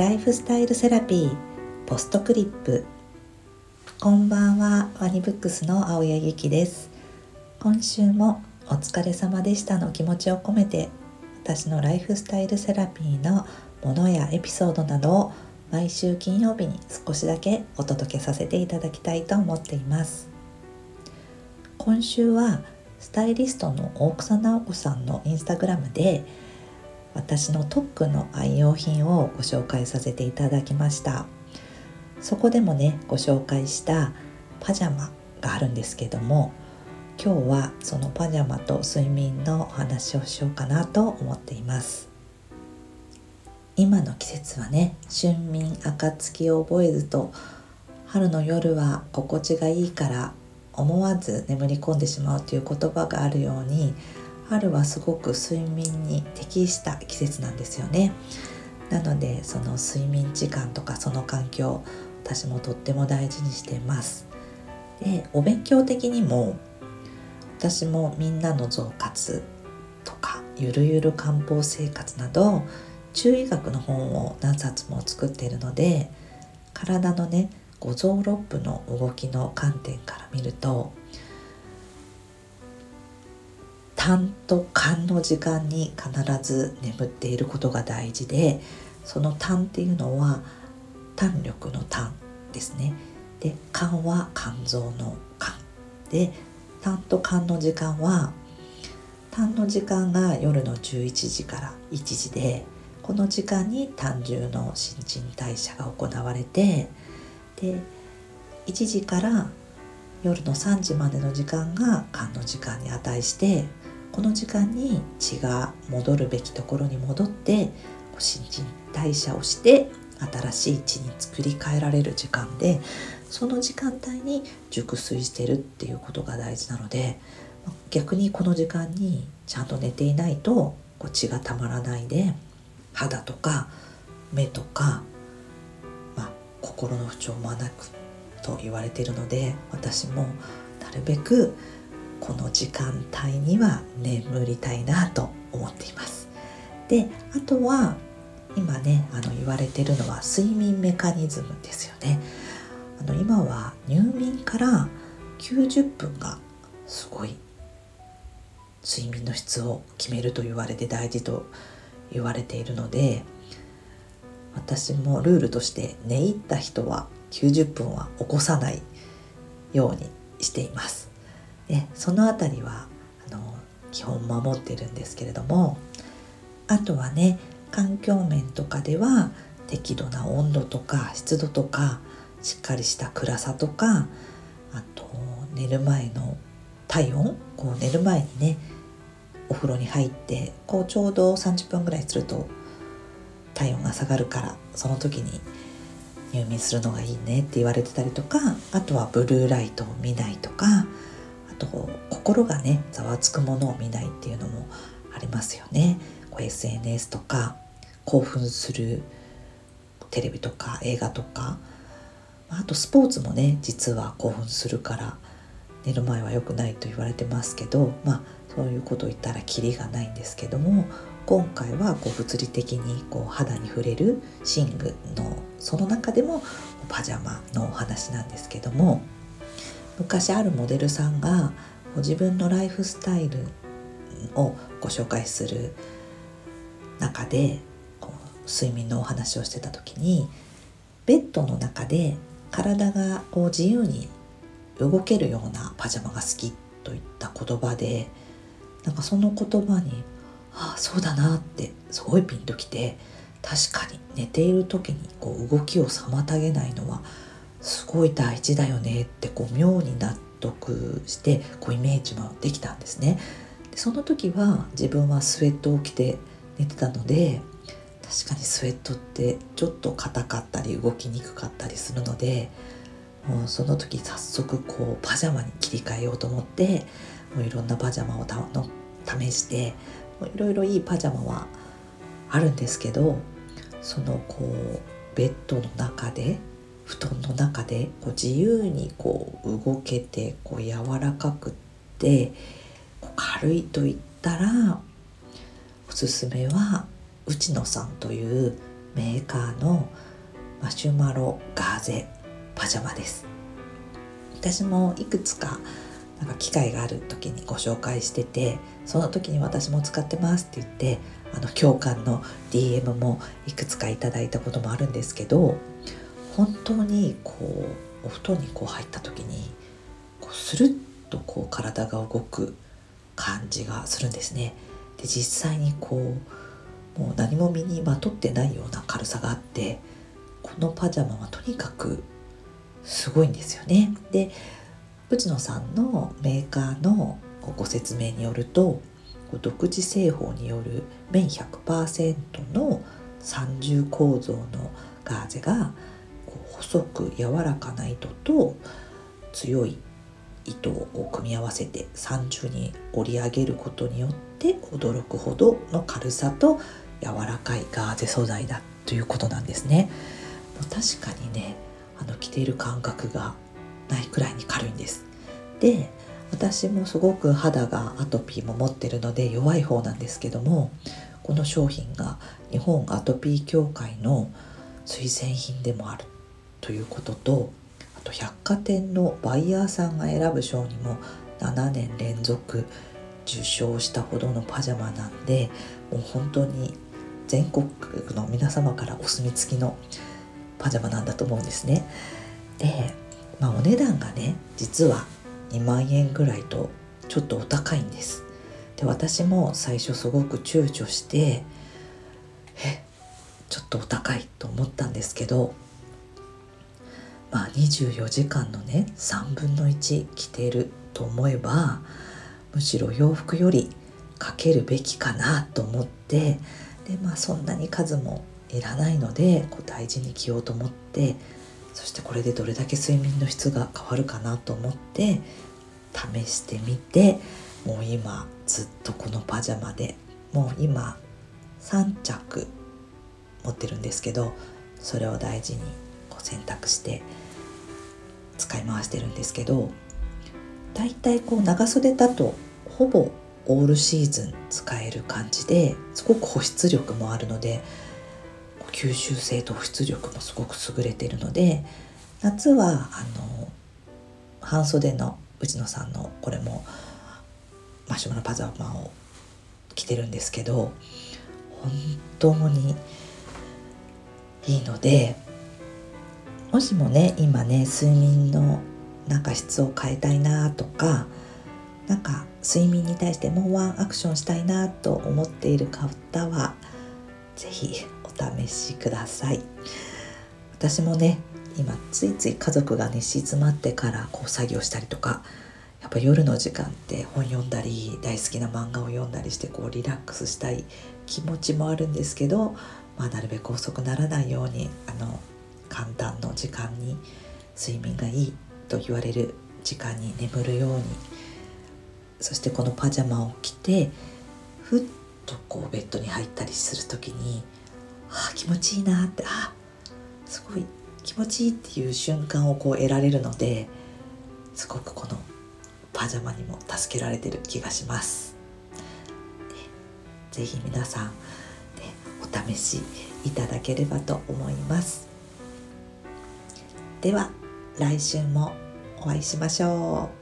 ライフスタイルセラピーポストクリップ。こんばんはワニブックスの青柳ゆきです。今週もお疲れ様でしたの気持ちを込めて私のライフスタイルセラピーのものやエピソードなどを毎週金曜日に少しだけお届けさせていただきたいと思っています。今週はスタイリストの大草直子さんのインスタグラムで私の特区の愛用品をご紹介させていただきました。そこでもねご紹介したパジャマがあるんですけども今日はそのパジャマと睡眠のお話をしようかなと思っています。今の季節はね春眠暁を覚えずと春の夜は心地がいいから思わず眠り込んでしまうという言葉があるように春はすごく睡眠に適した季節なんですよね。なのでその睡眠時間とかその環境私もとっても大事にしています。でお勉強的にも私もみんなの増活とかゆるゆる漢方生活など中医学の本を何冊も作っているので体のね五臓六腑の動きの観点から見ると痰と肝の時間に必ず眠っていることが大事でその痰っていうのは胆力の痰ですね。で肝は肝臓の肝。で痰と肝の時間は痰の時間が夜の11時から1時でこの時間に胆汁の新陳代謝が行われてで1時から夜の3時までの時間が肝の時間に値してこの時間に血が戻るべきところに戻って新陳代謝をして新しい血に作り変えられる時間でその時間帯に熟睡してるっていうことが大事なので逆にこの時間にちゃんと寝ていないとこう血がたまらないで肌とか目とか、まあ、心の不調もなくと言われているので私もなるべくこの時間帯には眠りたいなと思っています。であとは今ねあの言われてるのは睡眠メカニズムですよね。あの今は入眠から90分がすごい睡眠の質を決めると言われて大事と言われているので私もルールとして寝入った人は90分は起こさないようにしています。でその辺りはあの基本守ってるんですけれどもあとはね環境面とかでは適度な温度とか湿度とかしっかりした暗さとかあと寝る前の体温こう寝る前にねお風呂に入ってこうちょうど30分ぐらいすると体温が下がるからその時に入眠するのがいいねって言われてたりとかあとはブルーライトを見ないとかと心がねざわつくものを見ないっていうのもありますよね。SNS とか興奮するテレビとか映画とかあとスポーツもね実は興奮するから寝る前は良くないと言われてますけどまあそういうことを言ったらキリがないんですけども今回はこう物理的にこう肌に触れる寝具のその中でもパジャマのお話なんですけども昔あるモデルさんが自分のライフスタイルをご紹介する中で睡眠のお話をしてた時にベッドの中で体がこう自由に動けるようなパジャマが好きといった言葉でなんかその言葉にああそうだなってすごいピンときて確かに寝ている時にこう動きを妨げないのはすごい大事だよねってこう妙に納得してこうイメージもできたんですね。でその時は自分はスウェットを着て寝てたので確かにスウェットってちょっと硬かったり動きにくかったりするのでもうその時早速こうパジャマに切り替えようと思ってもういろんなパジャマをたの試していろいろいいパジャマはあるんですけどそのこうベッドの中で布団の中でこう自由にこう動けてこう柔らかくって軽いと言ったらおすすめは内野さんというメーカーのマシュマロガーゼパジャマです。私もいくつかなんか機会がある時にご紹介しててその時に私も使ってますって言ってあの共感の DM もいくつかいただいたこともあるんですけど本当にこうお布団にこう入った時にこうスルッとこう体が動く感じがするんですね。で実際にこうもう何も身にまとってないような軽さがあってこのパジャマはとにかくすごいんですよね。で内野さんのメーカーのご説明によると独自製法による綿100%の三重構造のガーゼが細く柔らかな糸と強い糸を組み合わせて三重に織り上げることによって驚くほどの軽さと柔らかいガーゼ素材だということなんですね。確かにねあの着ている感覚がないくらいに軽いんです。で私もすごく肌がアトピーも持ってるので弱い方なんですけどもこの商品が日本アトピー協会の推薦品でもあるということとあと百貨店のバイヤーさんが選ぶ賞にも7年連続受賞したほどのパジャマなんでもう本当に全国の皆様からお墨付きのパジャマなんだと思うんですね。で、まあ、お値段がね実は2万円ぐらいとちょっとお高いんです。で私も最初すごく躊躇してえちょっとお高いと思ったんですけどまあ24時間のね3分の1着てると思えばむしろ洋服よりかけるべきかなと思ってでまあそんなに数もいらないのでこう大事に着ようと思ってそしてこれでどれだけ睡眠の質が変わるかなと思って試してみてもう今ずっとこのパジャマでもう今3着持ってるんですけどそれを大事にこう選択して使い回してるんですけどだいたいこう長袖だとほぼオールシーズン使える感じですごく保湿力もあるので吸収性と保湿力もすごく優れてるので夏はあの半袖の内野さんのこれもマシュマロパジャマを着てるんですけど本当にいいのでもしもね今ね睡眠のなんか質を変えたいなとかなんか睡眠に対してもうワンアクションしたいなと思っている方は是非お試しください。私もね今ついつい家族が寝静まってからこう作業したりとかやっぱ夜の時間って本読んだり大好きな漫画を読んだりしてこうリラックスしたい気持ちもあるんですけど、まあ、なるべく遅くならないようにあの簡単の時間に睡眠がいいと言われる時間に眠るようにそしてこのパジャマを着てふっとこうベッドに入ったりする時にあ気持ちいいなってあすごい気持ちいいっていう瞬間をこう得られるのですごくこのパジャマにも助けられてる気がします。ぜひ皆さんお試しいただければと思います。では来週もお会いしましょう。